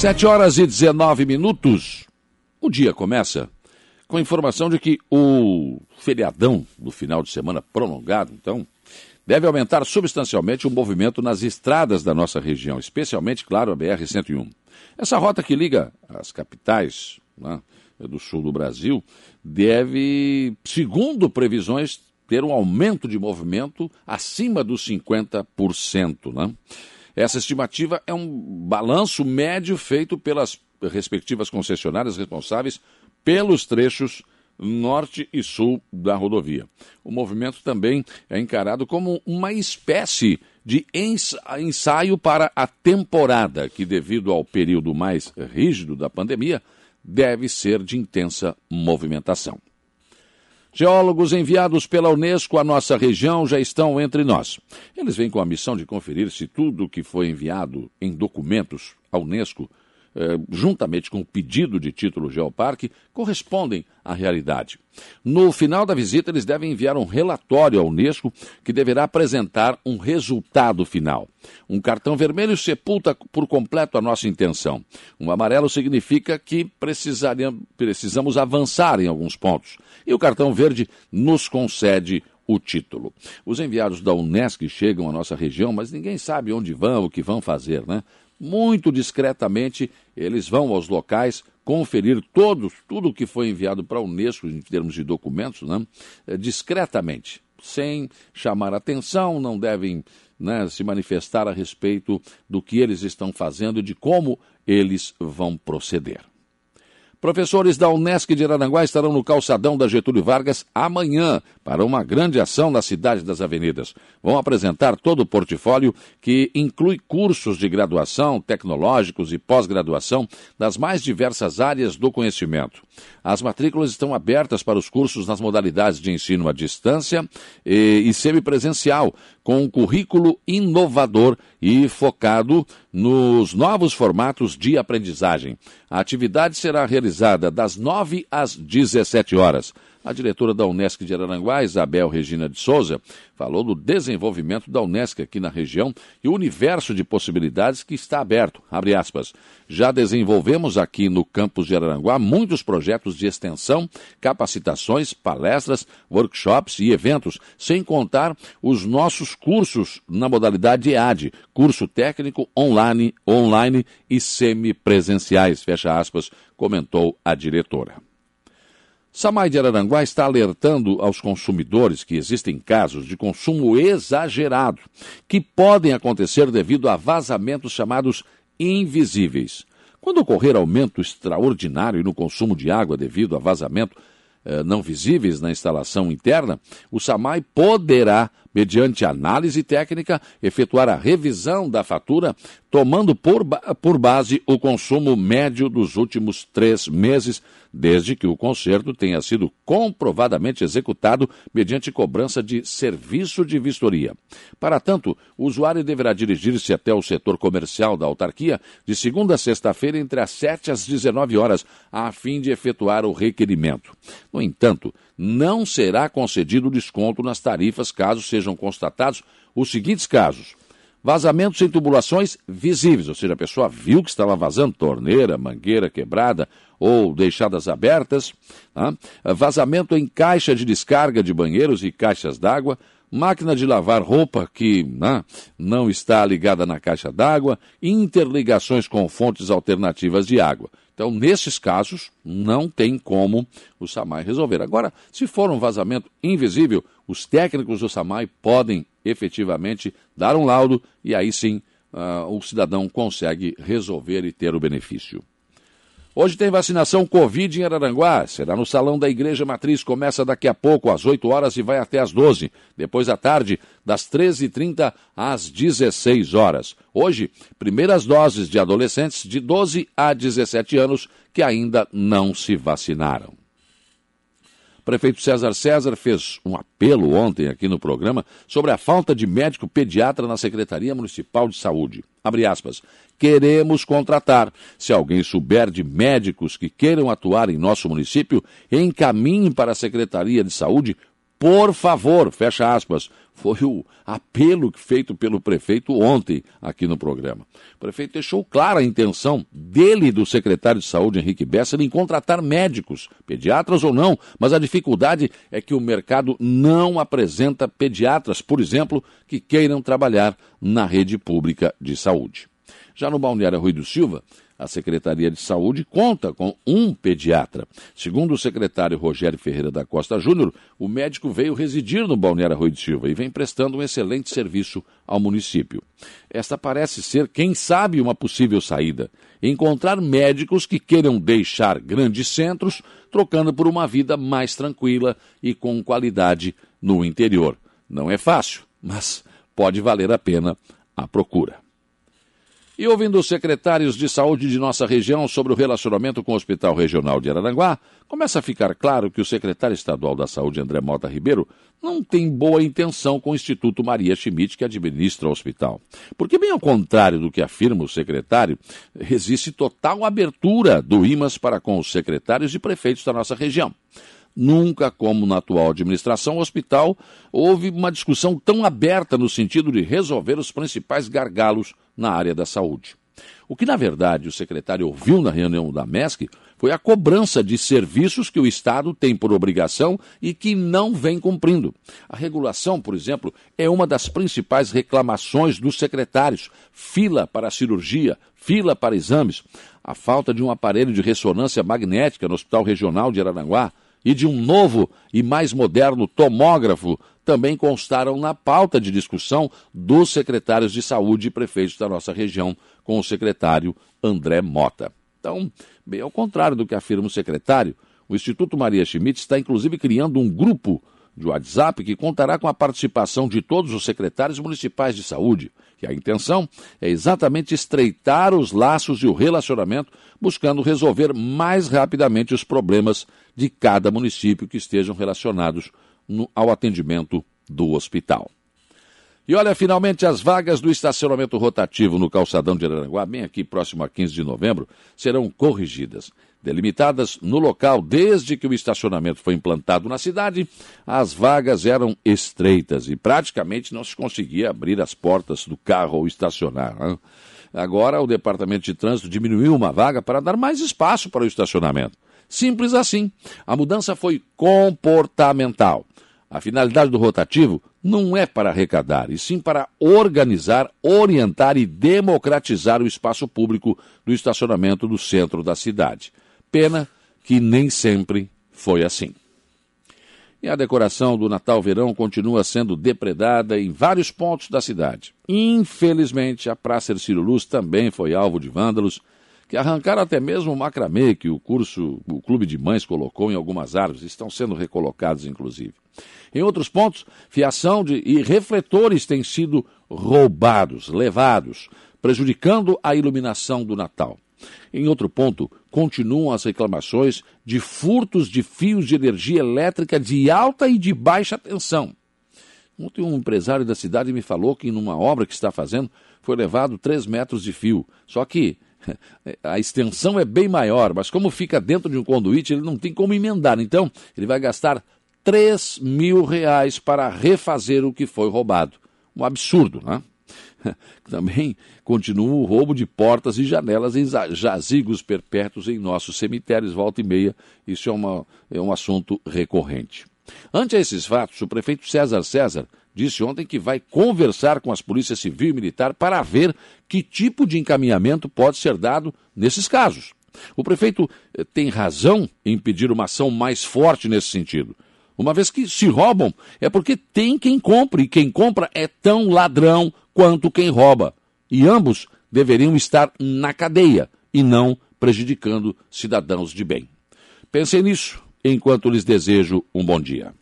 Sete horas e 19 minutos. O dia começa com a informação de que o feriadão do final de semana prolongado, então, deve aumentar substancialmente o movimento nas estradas da nossa região, especialmente, claro, a BR-101. Essa rota que liga as capitais né, do sul do Brasil deve, segundo previsões, ter um aumento de movimento acima dos 50%. Né? Essa estimativa é um balanço médio feito pelas respectivas concessionárias responsáveis pelos trechos norte e sul da rodovia. O movimento também é encarado como uma espécie de ensaio para a temporada, que, devido ao período mais rígido da pandemia, deve ser de intensa movimentação. Geólogos enviados pela Unesco à nossa região já estão entre nós. Eles vêm com a missão de conferir se tudo que foi enviado em documentos à Unesco eh, juntamente com o pedido de título Geoparque, correspondem à realidade. No final da visita, eles devem enviar um relatório à Unesco que deverá apresentar um resultado final. Um cartão vermelho sepulta por completo a nossa intenção. Um amarelo significa que precisamos avançar em alguns pontos. E o cartão verde nos concede o título. Os enviados da Unesco chegam à nossa região, mas ninguém sabe onde vão, o que vão fazer, né? Muito discretamente, eles vão aos locais conferir todos, tudo o que foi enviado para a Unesco em termos de documentos, né, eh, discretamente, sem chamar atenção, não devem né, se manifestar a respeito do que eles estão fazendo e de como eles vão proceder. Professores da Unesc de Aranguá estarão no calçadão da Getúlio Vargas amanhã para uma grande ação na cidade das avenidas. Vão apresentar todo o portfólio que inclui cursos de graduação, tecnológicos e pós-graduação das mais diversas áreas do conhecimento. As matrículas estão abertas para os cursos nas modalidades de ensino à distância e, e semipresencial, com um currículo inovador e focado nos novos formatos de aprendizagem. A atividade será realizada das 9 às 17 horas. A diretora da Unesc de Araranguá, Isabel Regina de Souza, falou do desenvolvimento da Unesc aqui na região e o universo de possibilidades que está aberto. Já desenvolvemos aqui no campus de Araranguá muitos projetos de extensão, capacitações, palestras, workshops e eventos, sem contar os nossos cursos na modalidade EAD, curso técnico online, online e semipresenciais, fecha aspas, comentou a diretora. Samai de Araranguá está alertando aos consumidores que existem casos de consumo exagerado que podem acontecer devido a vazamentos chamados invisíveis. Quando ocorrer aumento extraordinário no consumo de água devido a vazamento eh, não visíveis na instalação interna, o SAMAI poderá, mediante análise técnica, efetuar a revisão da fatura, tomando por, por base o consumo médio dos últimos três meses desde que o conserto tenha sido comprovadamente executado mediante cobrança de serviço de vistoria. Para tanto, o usuário deverá dirigir-se até o setor comercial da autarquia de segunda a sexta-feira entre as 7 às 19 horas, a fim de efetuar o requerimento. No entanto, não será concedido desconto nas tarifas caso sejam constatados os seguintes casos Vazamentos em tubulações visíveis, ou seja, a pessoa viu que estava vazando torneira, mangueira quebrada ou deixadas abertas. Tá? Vazamento em caixa de descarga de banheiros e caixas d'água. Máquina de lavar roupa que né, não está ligada na caixa d'água. Interligações com fontes alternativas de água. Então, nesses casos, não tem como o SAMAI resolver. Agora, se for um vazamento invisível, os técnicos do SAMAI podem efetivamente dar um laudo e aí sim uh, o cidadão consegue resolver e ter o benefício. Hoje tem vacinação Covid em Araranguá. Será no Salão da Igreja Matriz. Começa daqui a pouco, às 8 horas e vai até às 12. Depois à tarde, das 13h30 às 16 horas. Hoje, primeiras doses de adolescentes de 12 a 17 anos que ainda não se vacinaram. Prefeito César César fez um apelo ontem aqui no programa sobre a falta de médico pediatra na Secretaria Municipal de Saúde. Abre aspas. Queremos contratar. Se alguém souber de médicos que queiram atuar em nosso município, encaminhe para a Secretaria de Saúde, por favor, fecha aspas. foi o apelo feito pelo prefeito ontem aqui no programa. O prefeito deixou clara a intenção dele e do secretário de saúde, Henrique Bessa, em contratar médicos, pediatras ou não, mas a dificuldade é que o mercado não apresenta pediatras, por exemplo, que queiram trabalhar na rede pública de saúde. Já no Balneário Rui do Silva, a Secretaria de Saúde conta com um pediatra. Segundo o secretário Rogério Ferreira da Costa Júnior, o médico veio residir no Balneário Rui de Silva e vem prestando um excelente serviço ao município. Esta parece ser, quem sabe, uma possível saída. Encontrar médicos que queiram deixar grandes centros, trocando por uma vida mais tranquila e com qualidade no interior. Não é fácil, mas pode valer a pena a procura. E ouvindo os secretários de saúde de nossa região sobre o relacionamento com o Hospital Regional de Araranguá, começa a ficar claro que o secretário estadual da Saúde, André Mota Ribeiro, não tem boa intenção com o Instituto Maria Schmidt, que administra o hospital. Porque, bem ao contrário do que afirma o secretário, existe total abertura do IMAS para com os secretários e prefeitos da nossa região. Nunca, como na atual administração, hospital houve uma discussão tão aberta no sentido de resolver os principais gargalos na área da saúde. O que, na verdade, o secretário ouviu na reunião da MESC foi a cobrança de serviços que o Estado tem por obrigação e que não vem cumprindo. A regulação, por exemplo, é uma das principais reclamações dos secretários. Fila para cirurgia, fila para exames. A falta de um aparelho de ressonância magnética no Hospital Regional de Araranguá e de um novo e mais moderno tomógrafo também constaram na pauta de discussão dos secretários de saúde e prefeitos da nossa região com o secretário André Mota. Então, bem ao contrário do que afirma o secretário, o Instituto Maria Schmidt está inclusive criando um grupo de WhatsApp que contará com a participação de todos os secretários municipais de saúde, que a intenção é exatamente estreitar os laços e o relacionamento, buscando resolver mais rapidamente os problemas de cada município que estejam relacionados no, ao atendimento do hospital. E olha, finalmente as vagas do estacionamento rotativo no calçadão de Araranguá, bem aqui próximo a 15 de novembro, serão corrigidas. Delimitadas no local desde que o estacionamento foi implantado na cidade, as vagas eram estreitas e praticamente não se conseguia abrir as portas do carro ou estacionar. Né? Agora o Departamento de Trânsito diminuiu uma vaga para dar mais espaço para o estacionamento. Simples assim. A mudança foi comportamental. A finalidade do rotativo não é para arrecadar, e sim para organizar, orientar e democratizar o espaço público do estacionamento do centro da cidade. Pena que nem sempre foi assim. E a decoração do Natal-Verão continua sendo depredada em vários pontos da cidade. Infelizmente, a Praça Ercílio Luz também foi alvo de vândalos que arrancaram até mesmo o macramê que o curso, o Clube de Mães colocou em algumas árvores, estão sendo recolocados, inclusive. Em outros pontos, fiação de, e refletores têm sido roubados, levados, prejudicando a iluminação do Natal. Em outro ponto, continuam as reclamações de furtos de fios de energia elétrica de alta e de baixa tensão. Ontem um empresário da cidade me falou que numa obra que está fazendo foi levado 3 metros de fio. Só que a extensão é bem maior, mas como fica dentro de um conduíte, ele não tem como emendar. Então, ele vai gastar 3 mil reais para refazer o que foi roubado. Um absurdo, né? Também continua o roubo de portas e janelas em jazigos perpétuos em nossos cemitérios, volta e meia. Isso é, uma, é um assunto recorrente. Ante esses fatos, o prefeito César César disse ontem que vai conversar com as polícias civil e militar para ver que tipo de encaminhamento pode ser dado nesses casos. O prefeito eh, tem razão em pedir uma ação mais forte nesse sentido. Uma vez que se roubam, é porque tem quem compre, e quem compra é tão ladrão quanto quem rouba. E ambos deveriam estar na cadeia e não prejudicando cidadãos de bem. Pensem nisso enquanto lhes desejo um bom dia.